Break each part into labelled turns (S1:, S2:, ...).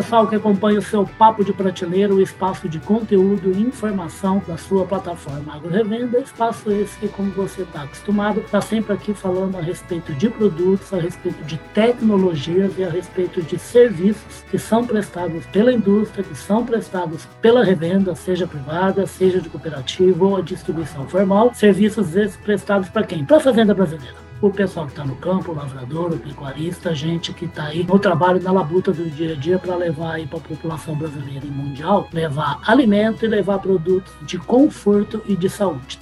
S1: pessoal que acompanha o seu Papo de Prateleira, o espaço de conteúdo e informação da sua plataforma Agro Revenda. Espaço esse que, como você está acostumado, está sempre aqui falando a respeito de produtos, a respeito de tecnologias e a respeito de serviços que são prestados pela indústria, que são prestados pela revenda, seja privada, seja de cooperativa ou a distribuição formal. Serviços esses prestados para quem? Para a Fazenda Brasileira o pessoal que está no campo, o lavrador, o pecuarista, gente que está aí no trabalho na labuta do dia a dia para levar aí para a população brasileira e mundial, levar alimento e levar produtos de conforto e de saúde.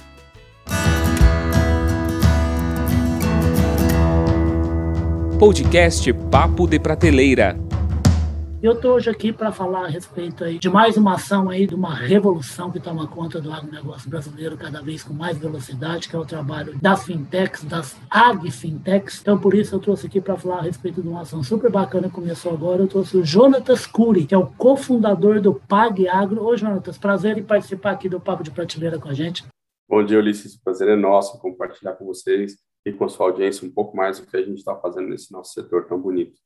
S2: Podcast Papo de Prateleira
S1: eu estou hoje aqui para falar a respeito aí de mais uma ação aí, de uma revolução que toma conta do agronegócio brasileiro cada vez com mais velocidade, que é o trabalho das fintechs, das agfintechs. Então, por isso, eu trouxe aqui para falar a respeito de uma ação super bacana que começou agora. Eu trouxe o Jonatas Cury, que é o cofundador do Pag Agro. Ô, Jonatas, prazer em participar aqui do Papo de Prateleira com a gente.
S3: Bom dia, Ulisses. O prazer é nosso compartilhar com vocês e com a sua audiência um pouco mais do que a gente está fazendo nesse nosso setor tão bonito.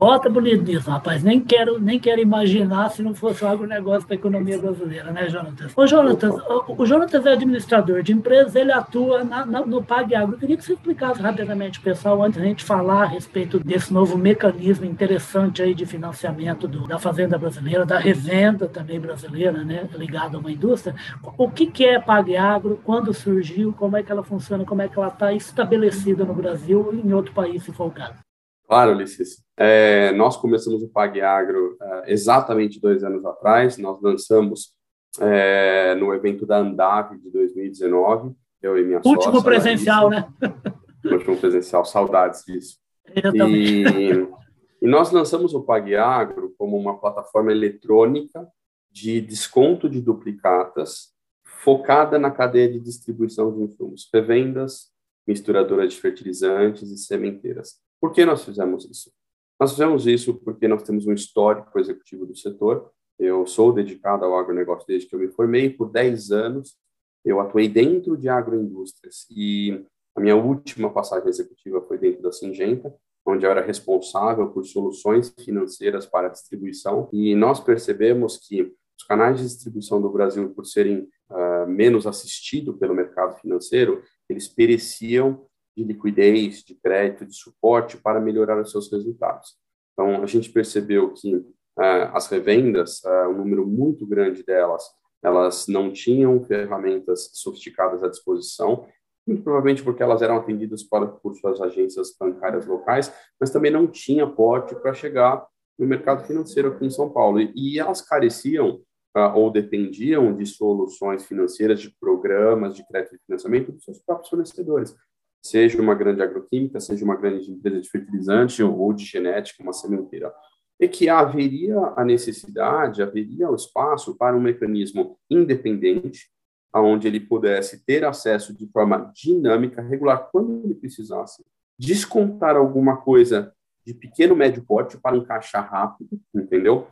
S1: Bota bonito nisso, rapaz. Nem quero, nem quero imaginar se não fosse algo negócio para a economia brasileira, né, Jonatas? Ô, Jonatas, o, o Jonatas é administrador de empresas, ele atua na, na, no PagAgro. Eu queria que você explicasse rapidamente, pessoal, antes da gente falar a respeito desse novo mecanismo interessante aí de financiamento do, da fazenda brasileira, da revenda também brasileira, né, ligada a uma indústria. O que, que é PagAgro, quando surgiu, como é que ela funciona, como é que ela está estabelecida no Brasil e em outro país, se for o caso?
S3: Claro, Ulisses. É, nós começamos o PagAgro é, exatamente dois anos atrás. Nós lançamos é, no evento da Andave de 2019, eu e minha
S1: Último sócia, presencial, né?
S3: Último presencial, saudades disso. E, e nós lançamos o PagAgro como uma plataforma eletrônica de desconto de duplicatas focada na cadeia de distribuição de insumos, revendas, misturadoras de fertilizantes e sementeiras. Por que nós fizemos isso? Nós fizemos isso porque nós temos um histórico executivo do setor. Eu sou dedicado ao agronegócio desde que eu me formei. Por 10 anos, eu atuei dentro de agroindústrias. E a minha última passagem executiva foi dentro da Singenta, onde eu era responsável por soluções financeiras para a distribuição. E nós percebemos que os canais de distribuição do Brasil, por serem uh, menos assistidos pelo mercado financeiro, eles pereciam de liquidez, de crédito, de suporte para melhorar os seus resultados. Então, a gente percebeu que uh, as revendas, uh, um número muito grande delas, elas não tinham ferramentas sofisticadas à disposição, muito provavelmente porque elas eram atendidas por, por suas agências bancárias locais, mas também não tinha porte para chegar no mercado financeiro aqui em São Paulo. E, e elas careciam uh, ou dependiam de soluções financeiras, de programas de crédito e financiamento dos seus próprios fornecedores seja uma grande agroquímica, seja uma grande empresa de fertilizante ou de genética, uma sementeira, e que haveria a necessidade, haveria o espaço para um mecanismo independente, aonde ele pudesse ter acesso de forma dinâmica, regular, quando ele precisasse, descontar alguma coisa de pequeno médio porte para encaixar rápido, entendeu?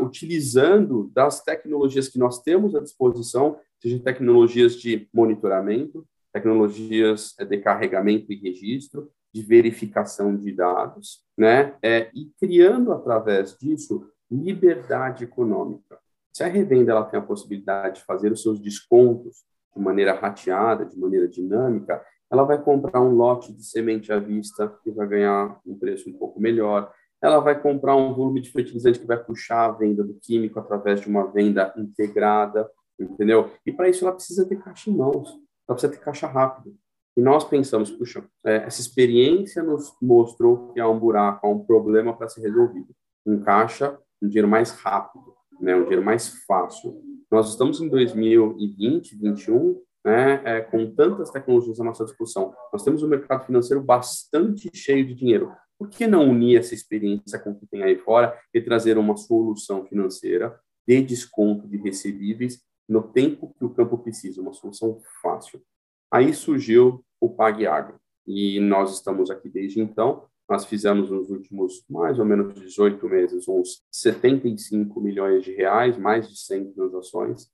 S3: utilizando das tecnologias que nós temos à disposição, seja tecnologias de monitoramento, tecnologias de carregamento e registro, de verificação de dados, né? É, e criando através disso liberdade econômica. Se a revenda ela tem a possibilidade de fazer os seus descontos de maneira rateada, de maneira dinâmica, ela vai comprar um lote de semente à vista que vai ganhar um preço um pouco melhor. Ela vai comprar um volume de fertilizante que vai puxar a venda do químico através de uma venda integrada, entendeu? E para isso ela precisa ter caixa em mãos ela precisa ter caixa rápido. E nós pensamos, puxa, é, essa experiência nos mostrou que há um buraco, há um problema para ser resolvido. Um caixa, um dinheiro mais rápido, né, um dinheiro mais fácil. Nós estamos em 2020, 2021, né, é, com tantas tecnologias à nossa disposição. Nós temos um mercado financeiro bastante cheio de dinheiro. Por que não unir essa experiência com o que tem aí fora e trazer uma solução financeira de desconto de recebíveis no tempo que o campo precisa, uma solução fácil. Aí surgiu o PagAgro, e nós estamos aqui desde então. Nós fizemos nos últimos mais ou menos 18 meses uns 75 milhões de reais, mais de 100 transações.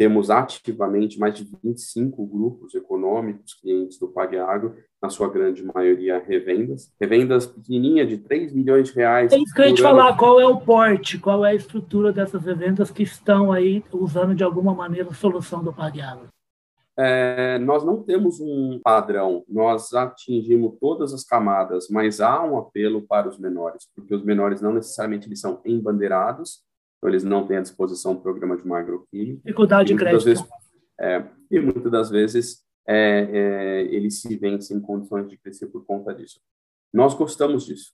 S3: Temos ativamente mais de 25 grupos econômicos clientes do PagAgro, na sua grande maioria revendas. Revendas pequenininha de 3 milhões de reais.
S1: É isso que te falar, qual é o porte, qual é a estrutura dessas revendas que estão aí usando de alguma maneira a solução do PagAgro?
S3: É, nós não temos um padrão, nós atingimos todas as camadas, mas há um apelo para os menores, porque os menores não necessariamente eles são embandeirados, então eles não têm à disposição um programa de agroquímica.
S1: Dificuldade de crédito.
S3: Vezes, é, e muitas das vezes é, é, eles se veem sem condições de crescer por conta disso. Nós gostamos disso.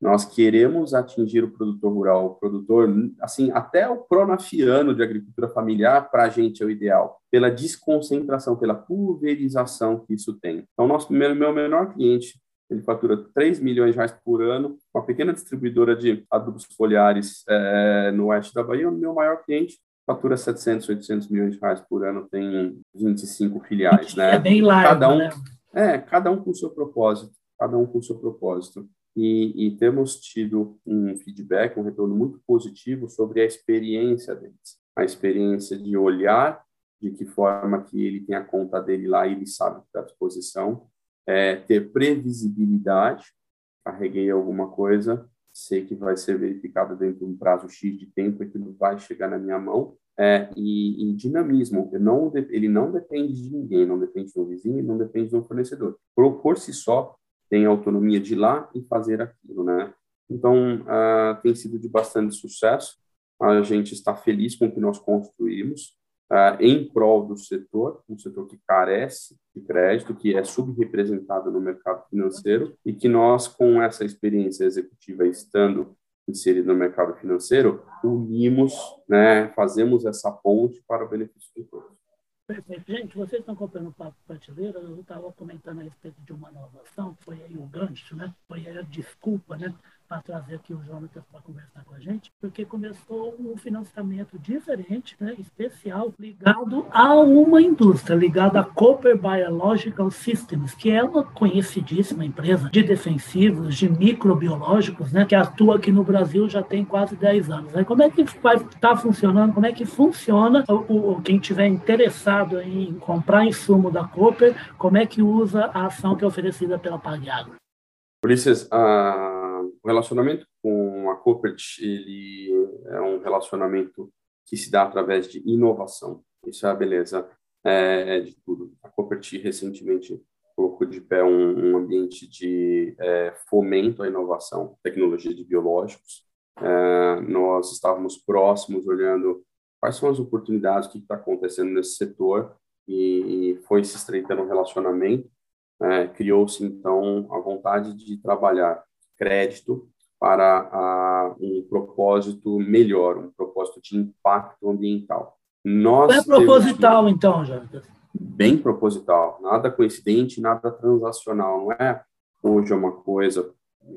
S3: Nós queremos atingir o produtor rural, o produtor, assim, até o pronafiano de agricultura familiar, para a gente é o ideal, pela desconcentração, pela pulverização que isso tem. Então, nosso meu, meu menor cliente ele fatura 3 milhões de reais por ano, uma pequena distribuidora de adubos foliares é, no oeste da Bahia, o meu maior cliente fatura 700, 800 milhões de reais por ano, tem 25 filiais, né?
S1: É bem largo,
S3: cada um,
S1: né?
S3: É, cada um com o seu propósito, cada um com o seu propósito. E, e, temos tido um feedback, um retorno muito positivo sobre a experiência deles, a experiência de olhar de que forma que ele tem a conta dele lá e ele sabe que está à disposição, é, ter previsibilidade, carreguei alguma coisa, sei que vai ser verificado dentro de um prazo X de tempo, aquilo vai chegar na minha mão, é, e, e, dinamismo, não, ele não depende de ninguém, não depende do vizinho, não depende do fornecedor. Por, por si só, tem autonomia de ir lá e fazer aquilo, né? Então, uh, tem sido de bastante sucesso, a gente está feliz com o que nós construímos, uh, em prol do setor, um setor que carece de crédito, que é subrepresentado no mercado financeiro e que nós, com essa experiência executiva estando inserido no mercado financeiro, unimos, né, fazemos essa ponte para o benefício de todos.
S1: Perfeito. Gente, vocês estão comprando o Papo Prateleira, eu estava comentando a respeito de uma inovação, foi aí o gancho, né? Foi aí a desculpa, né? Para trazer aqui o Jonathan para conversar com a gente, porque começou um financiamento diferente, né, especial, ligado a uma indústria, ligado à Cooper Biological Systems, que é uma conhecidíssima empresa de defensivos, de microbiológicos, né, que atua aqui no Brasil já tem quase 10 anos. Como é que vai estar tá funcionando, como é que funciona, o, o, quem tiver interessado em comprar insumo da Cooper, como é que usa a ação que é oferecida pela Pagiagro?
S3: Ulisses, a o relacionamento com a corporate ele é um relacionamento que se dá através de inovação. Isso é a beleza é, de tudo. A corporate recentemente colocou de pé um, um ambiente de é, fomento à inovação, tecnologia de biológicos. É, nós estávamos próximos, olhando quais são as oportunidades, o que está acontecendo nesse setor, e, e foi se estreitando o relacionamento. É, criou-se então a vontade de trabalhar crédito para a, um propósito melhor, um propósito de impacto ambiental.
S1: Nós é proposital, temos... então, Jonathan?
S3: Bem proposital, nada coincidente, nada transacional, não é hoje é uma coisa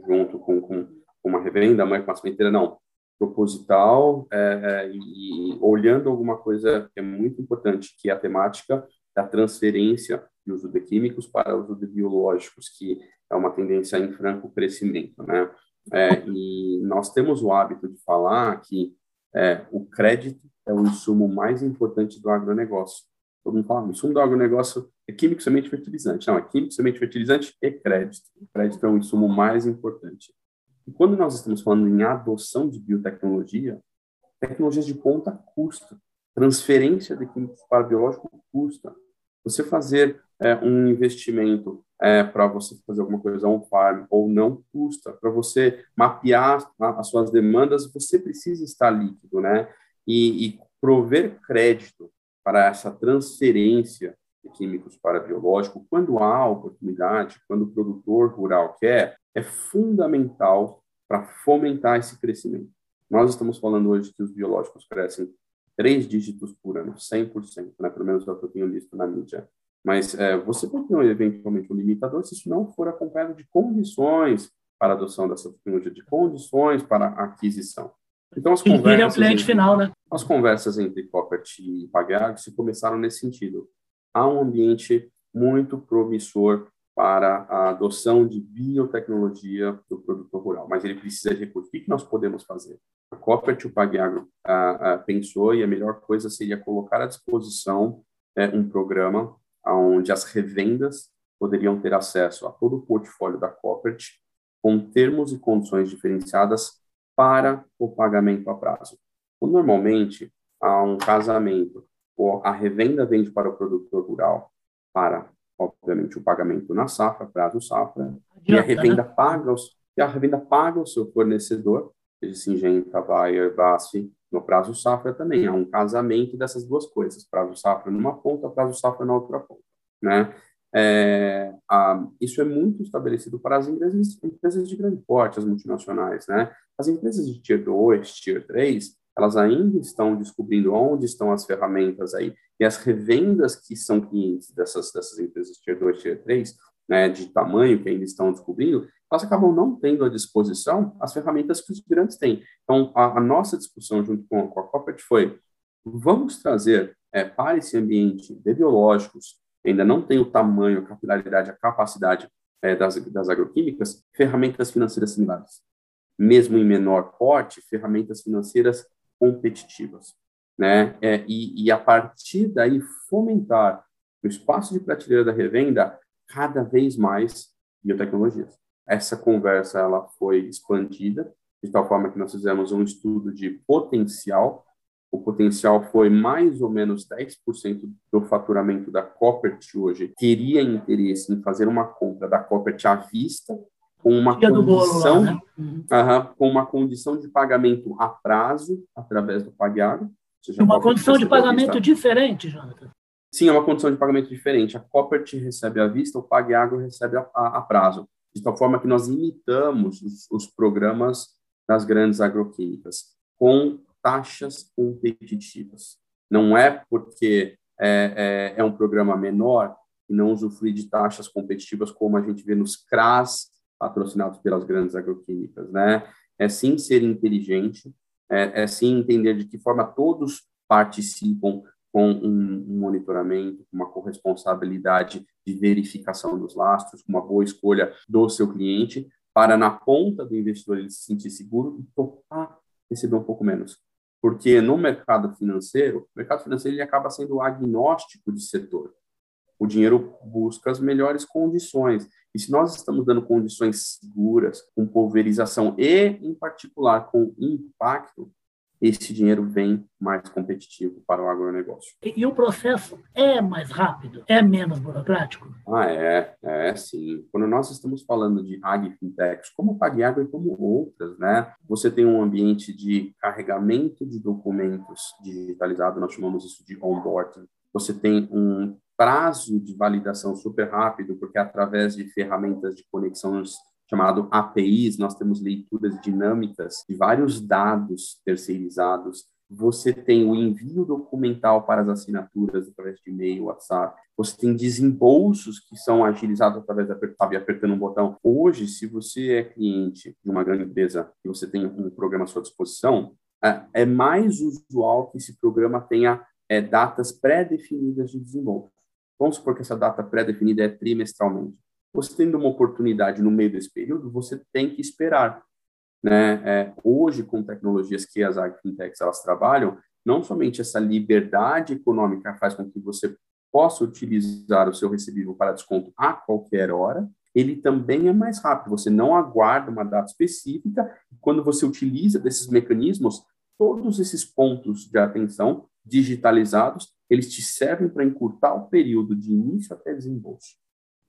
S3: junto com, com uma revenda, amanhã com uma sementeira, não. Proposital é, é, e olhando alguma coisa que é muito importante, que é a temática da transferência de uso de químicos para uso de biológicos, que é uma tendência em franco crescimento, né? É, e nós temos o hábito de falar que é, o crédito é o insumo mais importante do agronegócio. Todo mundo fala, o insumo do agronegócio é químico, semente fertilizante. Não, é químico, semente fertilizante e crédito. O crédito é o insumo mais importante. E quando nós estamos falando em adoção de biotecnologia, tecnologias de ponta custa. Transferência de químicos para biológico custa. Você fazer é, um investimento é, para você fazer alguma coisa on farm ou não custa. Para você mapear as suas demandas, você precisa estar líquido, né? E, e prover crédito para essa transferência de químicos para biológico, quando há oportunidade, quando o produtor rural quer, é fundamental para fomentar esse crescimento. Nós estamos falando hoje que os biológicos crescem três dígitos por ano, 100%, né? pelo menos é o que eu tenho visto na mídia. Mas é, você pode ter eventualmente um limitador se isso não for acompanhado de condições para a adoção dessa tecnologia, de condições para a aquisição. Então, as conversas. Ele é o
S1: cliente entre, final, né?
S3: As conversas entre Coppert e Pagag se começaram nesse sentido. Há um ambiente muito promissor para a adoção de biotecnologia do produtor rural, mas ele precisa de recursos. O que nós podemos fazer? A Coopert e o ah, pensou e a melhor coisa seria colocar à disposição é, um programa onde as revendas poderiam ter acesso a todo o portfólio da Coopert com termos e condições diferenciadas para o pagamento a prazo. Normalmente, há um casamento, ou a revenda vende para o produtor rural para obviamente, o pagamento na safra, prazo safra, e a revenda né? paga os, e a revenda paga o seu fornecedor, seja Singenta, Bayer, BASF, no prazo safra também. Há um casamento dessas duas coisas, prazo safra numa ponta, prazo safra na outra ponta, né? É, a, isso é muito estabelecido para as empresas, empresas de grande porte, as multinacionais, né? As empresas de Tier 2, Tier 3, elas ainda estão descobrindo onde estão as ferramentas aí. E as revendas que são clientes dessas, dessas empresas Tier 2, Tier 3, né, de tamanho, que ainda estão descobrindo, elas acabam não tendo à disposição as ferramentas que os grandes têm. Então, a, a nossa discussão junto com, com a Corporate foi, vamos trazer é, para esse ambiente de biológicos, ainda não tem o tamanho, a capilaridade, a capacidade é, das, das agroquímicas, ferramentas financeiras similares. Mesmo em menor porte, ferramentas financeiras competitivas, né? É, e, e a partir daí fomentar o espaço de prateleira da revenda cada vez mais biotecnologias. Essa conversa ela foi expandida de tal forma que nós fizemos um estudo de potencial. O potencial foi mais ou menos 10% do faturamento da Coppert hoje teria interesse em fazer uma compra da Coppert à vista com uma condição, lá, né? uhum. com uma condição de pagamento a prazo através do PagAgro.
S1: Uma condição de pagamento diferente, Jonathan.
S3: Sim, é uma condição de pagamento diferente. A Coppert recebe à vista, o PagAgro recebe a, a, a prazo. De tal forma que nós imitamos os, os programas das grandes agroquímicas com taxas competitivas. Não é porque é, é, é um programa menor e não usufrui de taxas competitivas como a gente vê nos CRAS patrocinados pelas grandes agroquímicas, né? É sim ser inteligente, é, é sim entender de que forma todos participam com um, monitoramento, uma corresponsabilidade de verificação dos lastros, uma boa escolha do seu cliente, para na ponta do investidor ele se sentir seguro e topar receber um pouco menos. Porque no mercado financeiro, o mercado financeiro ele acaba sendo agnóstico de setor. O dinheiro busca as melhores condições. E se nós estamos dando condições seguras, com pulverização e, em particular, com impacto, esse dinheiro vem mais competitivo para o agronegócio.
S1: E, e, o processo é mais rápido? É menos burocrático?
S3: Ah, é, é sim. Quando nós estamos falando de agri-fintechs, como o PagAgro e como outras, né? Você tem um ambiente de carregamento de documentos digitalizado, nós chamamos isso de onboarding. Você tem um prazo de validação super rápido, porque através de ferramentas de conexão chamado APIs, nós temos leituras dinâmicas de vários dados terceirizados. Você tem o envio documental para as assinaturas através de e-mail, WhatsApp. Você tem desembolsos que são agilizados através de apertar, apertando um botão. Hoje, se você é cliente de uma grande empresa e você tem um programa à sua disposição, é, é mais usual que esse programa tenha é, datas pré-definidas de desembolso. Vamos supor que essa data pré-definida é trimestralmente. Você tendo uma oportunidade no meio desse período, você tem que esperar. Né? É, hoje, com tecnologias que as agfintechs elas trabalham, não somente essa liberdade econômica faz com que você possa utilizar o seu recebível para desconto a qualquer hora, ele também é mais rápido. Você não aguarda uma data específica. Quando você utiliza desses mecanismos, todos esses pontos de atenção digitalizados, eles te servem para encurtar o período de início até desembolso.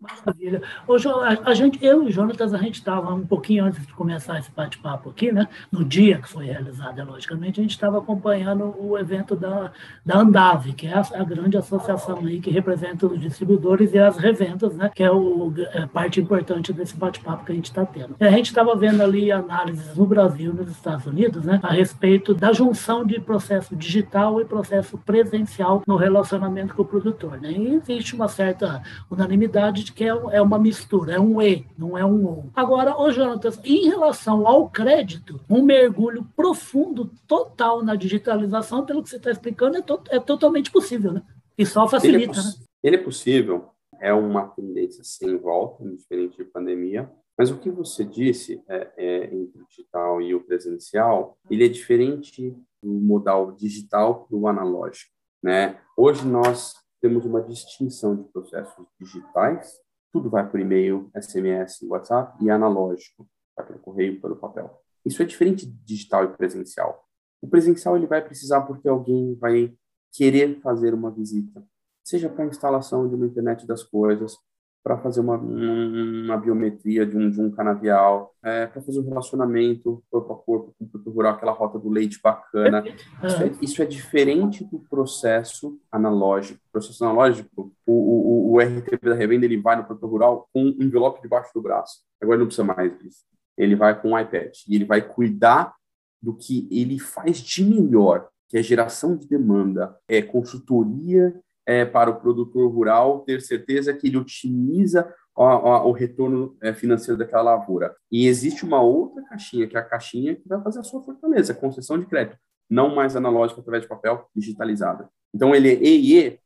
S1: Maravilha. Ô, a, a, gente, eu e o Jonatas, a gente estava um pouquinho antes de começar esse bate-papo aqui, né? No dia que foi realizado, é, logicamente, a gente estava acompanhando o evento da, da Andave, que é a, a, grande associação aí que representa os distribuidores e as revendas, né? Que é o é parte importante desse bate-papo que a gente está tendo. E a gente estava vendo ali análises no Brasil e nos Estados Unidos, né? A respeito da junção de processo digital e processo presencial no relacionamento com o produtor, né? E existe uma certa unanimidade de que é, é uma mistura, é um E, não é um O. Agora, ô Jonatas, em relação ao crédito, um mergulho profundo, total na digitalização, pelo que você está explicando, é, to, é, totalmente possível, né? E só facilita,
S3: ele é,
S1: né?
S3: Ele é possível. é uma tendência sem volta, diferente de pandemia. Mas o que você disse é, é, entre o digital e o presencial, ele é diferente do modal digital para o analógico. Né? Hoje nós temos uma distinção de processos digitais, tudo vai por e-mail, SMS, WhatsApp, e analógico, vai pelo correio, pelo papel. Isso é diferente de digital e presencial. O presencial ele vai precisar porque alguém vai querer fazer uma visita, seja para a instalação de uma internet das coisas, para fazer uma, uma biometria de um, de um canavial, é, para fazer um relacionamento corpo a corpo com o rural, aquela rota do leite bacana. Isso é, isso é diferente do processo analógico. O processo analógico, o, o, o RTP da revenda, ele vai no produtor rural com um envelope debaixo do braço. Agora não precisa mais disso. Ele vai com um iPad e ele vai cuidar do que ele faz de melhor, que é geração de demanda, é consultoria é, para o produtor rural ter certeza que ele otimiza o, o, o retorno é, financeiro daquela lavoura. E existe uma outra caixinha, que é a caixinha que vai fazer a sua fortaleza, concessão de crédito, não mais analógica através de papel, digitalizada. Então, ele é EIE,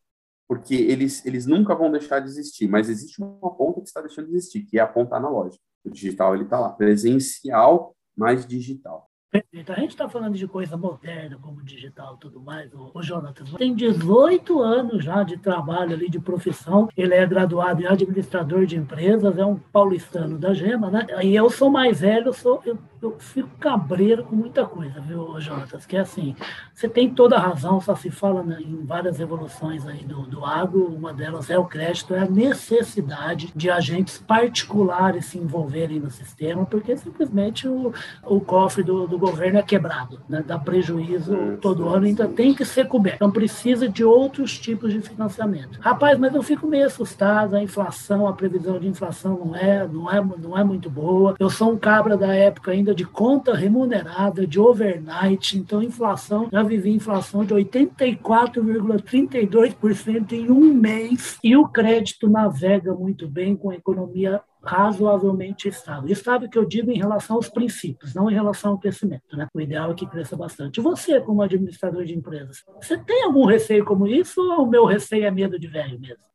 S3: porque eles, eles nunca vão deixar de existir, mas existe uma ponta que está deixando de existir, que é a ponta analógica. O digital, ele está lá, presencial, mais digital.
S1: Perfeito. A gente está falando de coisa moderna, como digital e tudo mais. O, o Jonatas tem 18 anos já de trabalho ali, de profissão. Ele é graduado em administrador de empresas, é um paulistano da Gema, né? E eu sou mais velho, eu, sou, eu, eu fico cabreiro com muita coisa, viu, Jonatas? Que é assim, você tem toda a razão, só se fala né, em várias evoluções aí do, do agro, uma delas é o crédito, é a necessidade de agentes particulares se envolverem no sistema, porque simplesmente o, o cofre do, do governo é quebrado, né? dá prejuízo todo ano, ainda tem que ser coberto. Então precisa de outros tipos de financiamento. Rapaz, mas eu fico meio assustado, a inflação, a previsão de inflação não é, não é, não é muito boa. Eu sou um cabra da época ainda de conta remunerada, de overnight, então inflação, já vivi inflação de 84,32% em um mês e o crédito navega muito bem com a economia razoavelmente estável. Estável que eu digo em relação aos princípios, não em relação ao crescimento. Né? O ideal é que cresça bastante. Você, como administrador de empresas, você tem algum receio como isso ou o meu receio é medo de velho mesmo?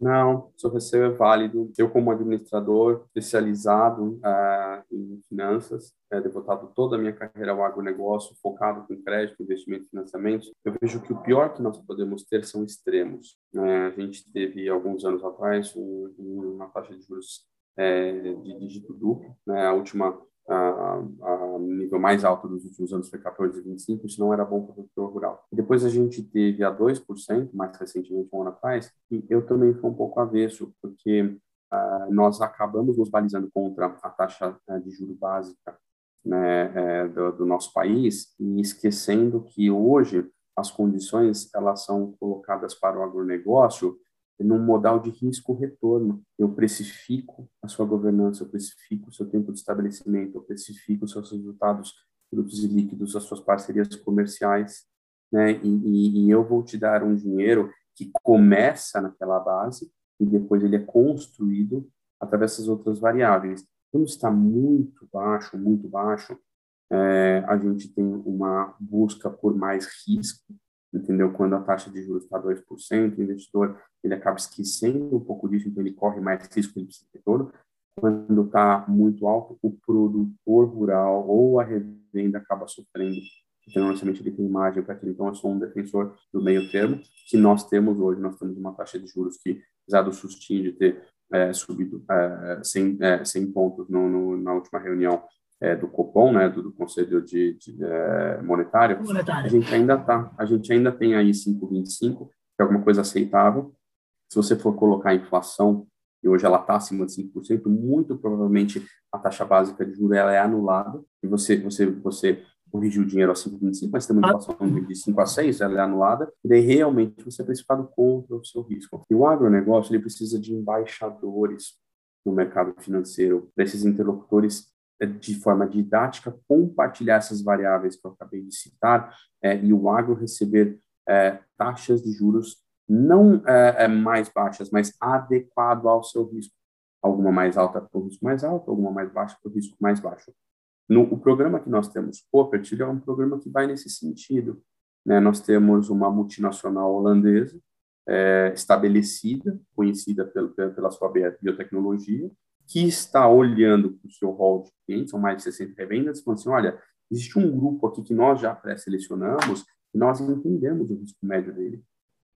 S3: Não, seu receio é válido. Eu, como administrador especializado uh, em finanças, é, devotado toda a minha carreira ao agronegócio, focado com crédito, investimento e financiamento, eu vejo que o pior que nós podemos ter são extremos. Uh, a gente teve, alguns anos atrás, um, uma taxa de juros é, de dígito duplo. Né? A última, a, a, nível mais alto dos últimos anos foi 14,25, isso não era bom para o produtor rural. Depois a gente teve a 2%, mais recentemente, um ano atrás, e eu também fui um pouco avesso, porque uh, nós acabamos nos balizando contra a taxa uh, de juro básica né, é, do, do, nosso país e esquecendo que hoje as condições elas são colocadas para o agronegócio num modal de risco-retorno. Eu precifico a sua governança, eu precifico o seu tempo de estabelecimento, eu precifico os seus resultados brutos e líquidos, as suas parcerias comerciais, né? E, e, e eu vou te dar um dinheiro que começa naquela base e depois ele é construído através dessas outras variáveis. Quando está muito baixo, muito baixo, é, a gente tem uma busca por mais risco, entendeu? Quando a taxa de juros está 2%, o investidor ele acaba esquecendo um pouco disso, então ele corre mais risco de retorno. Quando está muito alto, o produtor rural ou a revenda acaba sofrendo. Então, ele tem margem para aquilo. Então, eu sou um defensor do meio termo, que nós temos hoje. Nós temos uma taxa de juros que, apesar do sustinho de ter é, subido é, 100, é, 100 pontos no, no, na última reunião, é, do Copom, né, do, do Conselho de, de é, monetário, monetário, a gente ainda tá, a gente ainda tem aí 5,25, que é alguma coisa aceitável. Se você for colocar a inflação, e hoje ela está acima de 5%, muito provavelmente a taxa básica de juros ela é anulada, e você, você, você corrigiu o dinheiro a 5,25, mas tem uma inflação de 5 a 6, ela é anulada, e daí realmente você é precificado contra o seu risco. E o agronegócio, ele precisa de embaixadores no mercado financeiro, desses interlocutores de forma didática, compartilhar essas variáveis que eu acabei de citar é, e o agro receber é, taxas de juros não é, é mais baixas, mas adequado ao seu risco. Alguma mais alta para o risco mais alto, alguma mais baixa para o risco mais baixo. No o programa que nós temos, Coopert, é um programa que vai nesse sentido. Né? Nós temos uma multinacional holandesa é, estabelecida, conhecida pelo, pela sua biotecnologia, que está olhando para o seu rol de clientes, são mais de 60 revendas, falando assim, olha, existe um grupo aqui que nós já pré-selecionamos e nós entendemos o risco médio dele.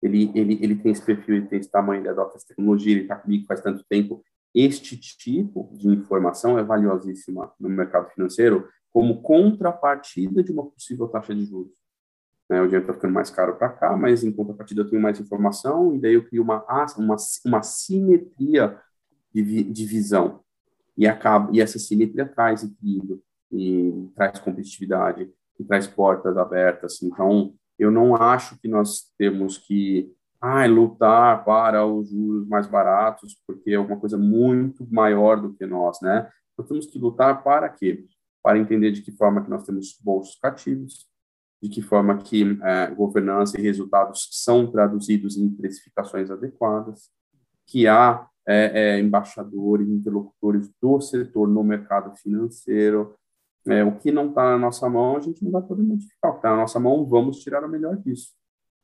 S3: Ele, ele, ele tem esse perfil, ele tem esse tamanho, ele adota essa tecnologia, ele está comigo faz tanto tempo. Este tipo de informação é valiosíssima no mercado financeiro como contrapartida de uma possível taxa de juros. Né, o dinheiro está ficando mais caro para cá, mas em contrapartida eu tenho mais informação e daí eu crio uma, uma, uma simetria de, de visão. E, acaba, e essa simetria traz equilíbrio, e traz competitividade, e traz portas abertas. Então, eu não acho que nós temos que ah, lutar para os juros mais baratos, porque é alguma coisa muito maior do que nós, né? Nós temos que lutar para quê? Para entender de que forma que nós temos bolsos cativos, de que forma que é, governança e resultados são traduzidos em precificações adequadas, que há é, é, embaixadores, interlocutores do setor no mercado financeiro. É, o que não está na nossa mão, a gente não vai poder modificar. O que está na nossa mão, vamos tirar o melhor disso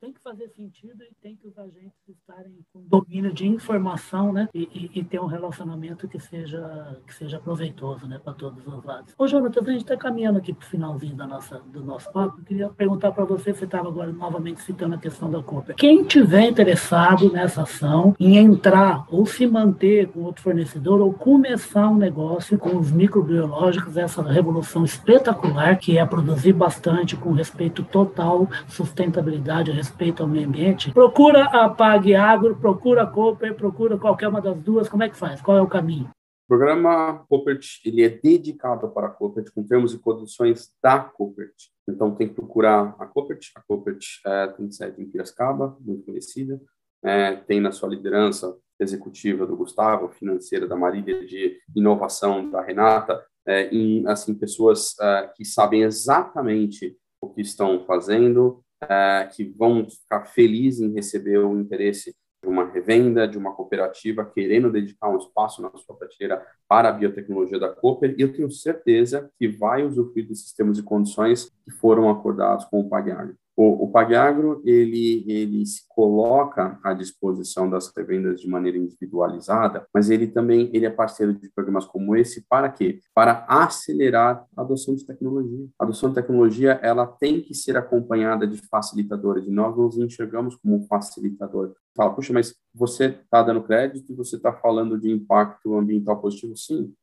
S1: tem que fazer sentido e tem que os agentes estarem com domínio de informação, né? E, e, e ter um relacionamento que seja que seja proveitoso, né, para todos os lados. Ô, Jonathan, a gente está caminhando aqui para o finalzinho da nossa do nosso papo. Eu queria perguntar para você, você estava agora novamente citando a questão da Cooper. Quem tiver interessado nessa ação em entrar ou se manter com outro fornecedor ou começar um negócio com os microbiológicos, essa revolução espetacular que é produzir bastante com respeito total, sustentabilidade, respeito ao meio ambiente, procura a Pag Agro, procura a Cooper, procura qualquer uma das duas, como é que faz? Qual é o caminho?
S3: O programa Coopert, ele é dedicado para a Coopert, com termos e condições da Coopert. Então, tem que procurar a Coopert. A Coopert é, tem sede em Piracicaba, muito conhecida. É, tem na sua liderança executiva do Gustavo, financeira da Marília, de inovação da Renata, é, em, assim, pessoas é, que sabem exatamente o que estão fazendo, é, que vão ficar felizes em receber o interesse de uma revenda, de uma cooperativa querendo dedicar um espaço na sua prateleira para a biotecnologia da Cooper, e eu tenho certeza que vai usufruir desses termos e condições que foram acordados com o PagAgro. O, o PagAgro, ele, ele se coloca à disposição das revendas de maneira individualizada, mas ele também ele é parceiro de programas como esse para quê? Para acelerar a adoção de tecnologia. A adoção de tecnologia, ela tem que ser acompanhada de facilitadores, e nós nos enxergamos como um facilitador. Fala, puxa, mas você está dando crédito e você está falando de impacto ambiental positivo? Sim.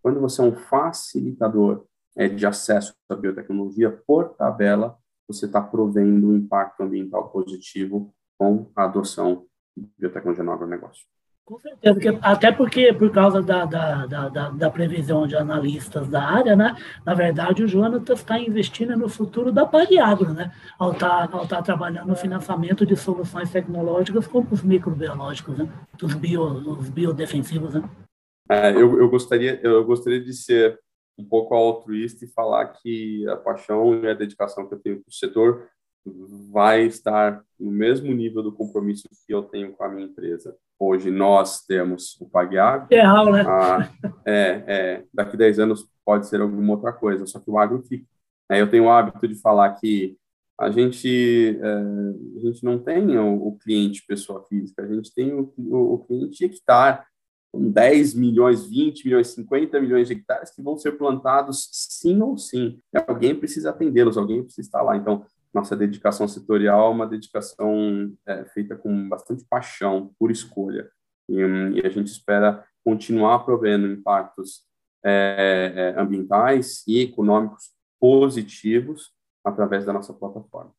S3: Quando você é um facilitador é, de acesso à biotecnologia por tabela, você está provendo um impacto ambiental positivo com a adoção de biotecnologia no agronegócio.
S1: Com certeza, porque, até porque por causa da, da, da, da, previsão de analistas da área, né? Na verdade, o Jonathan está investindo no futuro da Pariagro, né? Ao estar tá, ao tá trabalhando no financiamento de soluções tecnológicas como os microbiológicos, né? Os, bio, os biodefensivos, né?
S3: É, eu, eu, gostaria, eu gostaria de ser um pouco altruísta e falar que a paixão e a dedicação que eu tenho para o setor vai estar no mesmo nível do compromisso que eu tenho com a minha empresa. Hoje nós temos o PagAgro.
S1: É real, né?
S3: A, é, é, daqui a 10 anos pode ser alguma outra coisa, só que o agro fica. É, eu tenho o hábito de falar que a gente, é, a gente não tem o, o, cliente pessoa física, a gente tem o, o, o cliente hectare, 10 milhões, 20 milhões, 50 milhões de hectares que vão ser plantados sim ou sim. Alguém precisa atendê-los, alguém precisa estar lá. Então, nossa dedicação setorial é uma dedicação é, feita com bastante paixão, por escolha. E, e, a gente espera continuar provendo impactos é, é, ambientais e econômicos positivos através da nossa plataforma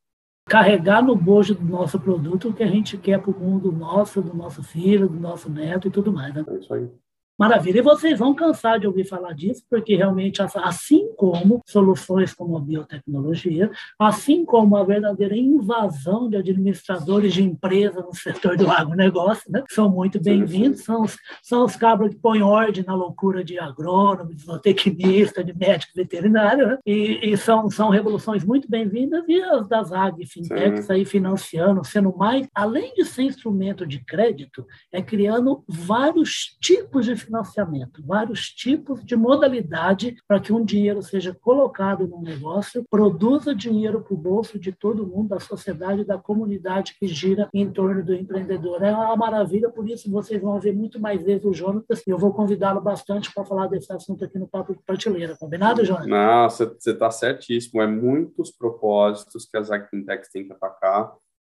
S1: carregar no bojo do nosso produto o que a gente quer para o mundo nosso, do nosso filho, do nosso neto e tudo mais. Né?
S3: É isso aí.
S1: Maravilha. E vocês vão cansar de ouvir falar disso, porque realmente, assim como soluções como a biotecnologia, assim como a verdadeira invasão de administradores de empresas no setor do agronegócio, né, são muito bem-vindos, são os, são os cabras que põem ordem na loucura de agrônomo, de zootecnista, de médico veterinário, né, e, e, são, são revoluções muito bem-vindas, e as das ag fintechs aí financiando, sendo mais, além de ser instrumento de crédito, é criando vários tipos de financiamento, vários tipos de modalidade para que um dinheiro seja colocado no negócio, produza dinheiro para o bolso de todo mundo, da sociedade, da comunidade que gira em torno do empreendedor. É uma maravilha, por isso vocês vão ver muito mais vezes o Jonatas eu vou convidá-lo bastante para falar desse assunto aqui no Papo de Prateleira. Combinado, Jonatas?
S3: Não, você está certíssimo. É muitos propósitos que as Agfintechs têm que atacar,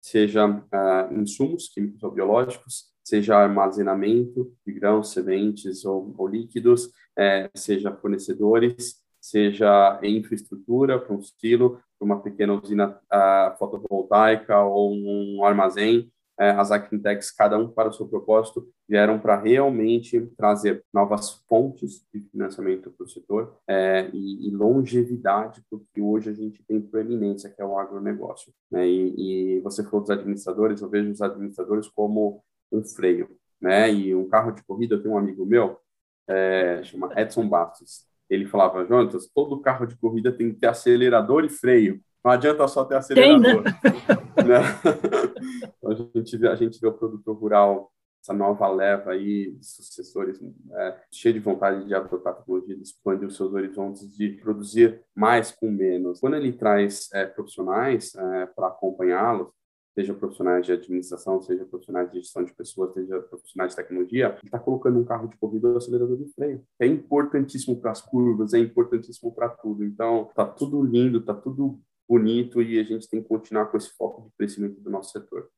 S3: seja uh, insumos químicos ou biológicos, seja armazenamento de grãos, sementes ou, ou líquidos, é, seja fornecedores, seja infraestrutura para um estilo, para uma pequena usina uh, fotovoltaica ou um armazém. É, as Acfintechs, cada um para o seu propósito, vieram para realmente trazer novas fontes de financiamento para o setor é, e, e, longevidade, porque hoje a gente tem proeminência, que é o agronegócio. Né? E, e você falou dos administradores, eu vejo os administradores como um freio, né? E um carro de corrida, eu tenho um amigo meu, é, chama Edson Bastos. Ele falava, Jonas, todo carro de corrida tem que ter acelerador e freio. Não adianta só ter acelerador. Tem, né? né? a, gente, a gente vê o produtor rural, essa nova leva aí de sucessores, é, cheio de vontade de adotar tecnologia, de expandir os seus horizontes, de produzir mais com menos. Quando ele traz é, profissionais é, para acompanhá-los, seja profissionais de administração, seja profissionais de gestão de pessoas, seja profissionais de tecnologia, ele está colocando um carro de corrida no acelerador de freio. É importantíssimo para as curvas, é importantíssimo para tudo. Então, tá tudo lindo, tá tudo bonito e a gente tem que continuar com esse foco de crescimento do nosso setor.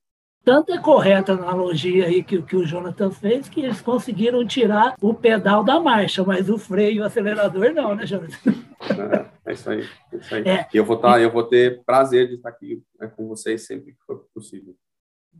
S1: Tanto é correta a analogia aí que, que o Jonathan fez, que eles conseguiram tirar o pedal da marcha, mas o freio e o acelerador não, né, Jonathan?
S3: É, é isso aí. É isso aí. É. E eu vou, tá, eu vou ter prazer de estar aqui né, com vocês sempre que for possível.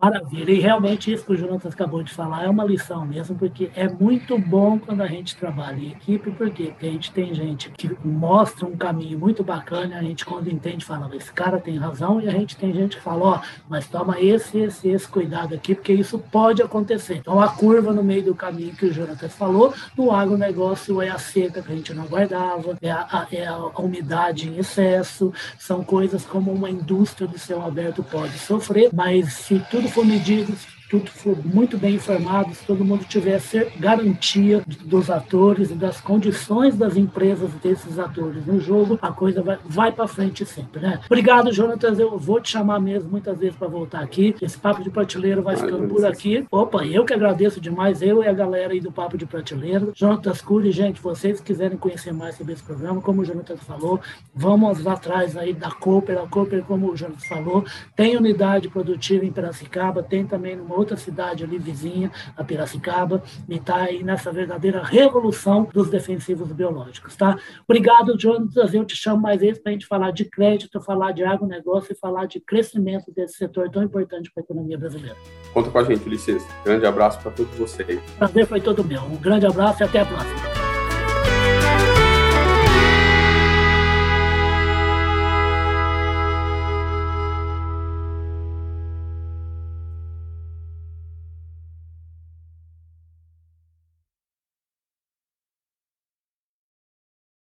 S1: Maravilha. E realmente isso que o Jonathan acabou de falar é uma lição mesmo, porque é muito bom quando a gente trabalha em equipe? Porque a gente tem gente que mostra um caminho muito bacana, a gente quando entende fala, esse cara tem razão, e a gente tem gente que fala, ó, mas toma esse, esse, esse cuidado aqui, porque isso pode acontecer. Então a curva no meio do caminho que o Jonathan falou, no agronegócio é a seca que a gente não guardava, é a, é a umidade em excesso, são coisas como uma indústria de céu aberto pode sofrer, mas se tudo tudo for medido, tudo for muito bem informado, se todo mundo tivesse garantia dos atores e das condições das empresas desses atores no jogo, a coisa vai, vai para frente sempre, né? Obrigado, Jonatas. Eu vou te chamar mesmo muitas vezes para voltar aqui. Esse papo de prateleira vai ficando por aqui. Opa, eu que agradeço demais, eu e a galera aí do papo de prateleira. Jonatas Cury, gente, vocês quiserem conhecer mais sobre esse programa, como o Jonatas falou, vamos atrás aí da Cooper. A Cooper, como o Jonatas falou, tem unidade produtiva em Piracicaba, tem também numa outra cidade ali vizinha, a Piracicaba, e está aí nessa verdadeira revolução dos defensivos biológicos, tá? Obrigado, Jonas, eu te chamo mais vezes para a gente falar de crédito, falar de agronegócio e falar de crescimento desse setor tão importante para a economia brasileira.
S3: Conta com a gente, Ulisses. Grande abraço para todos vocês.
S1: Prazer foi todo meu. Um grande abraço e até a próxima.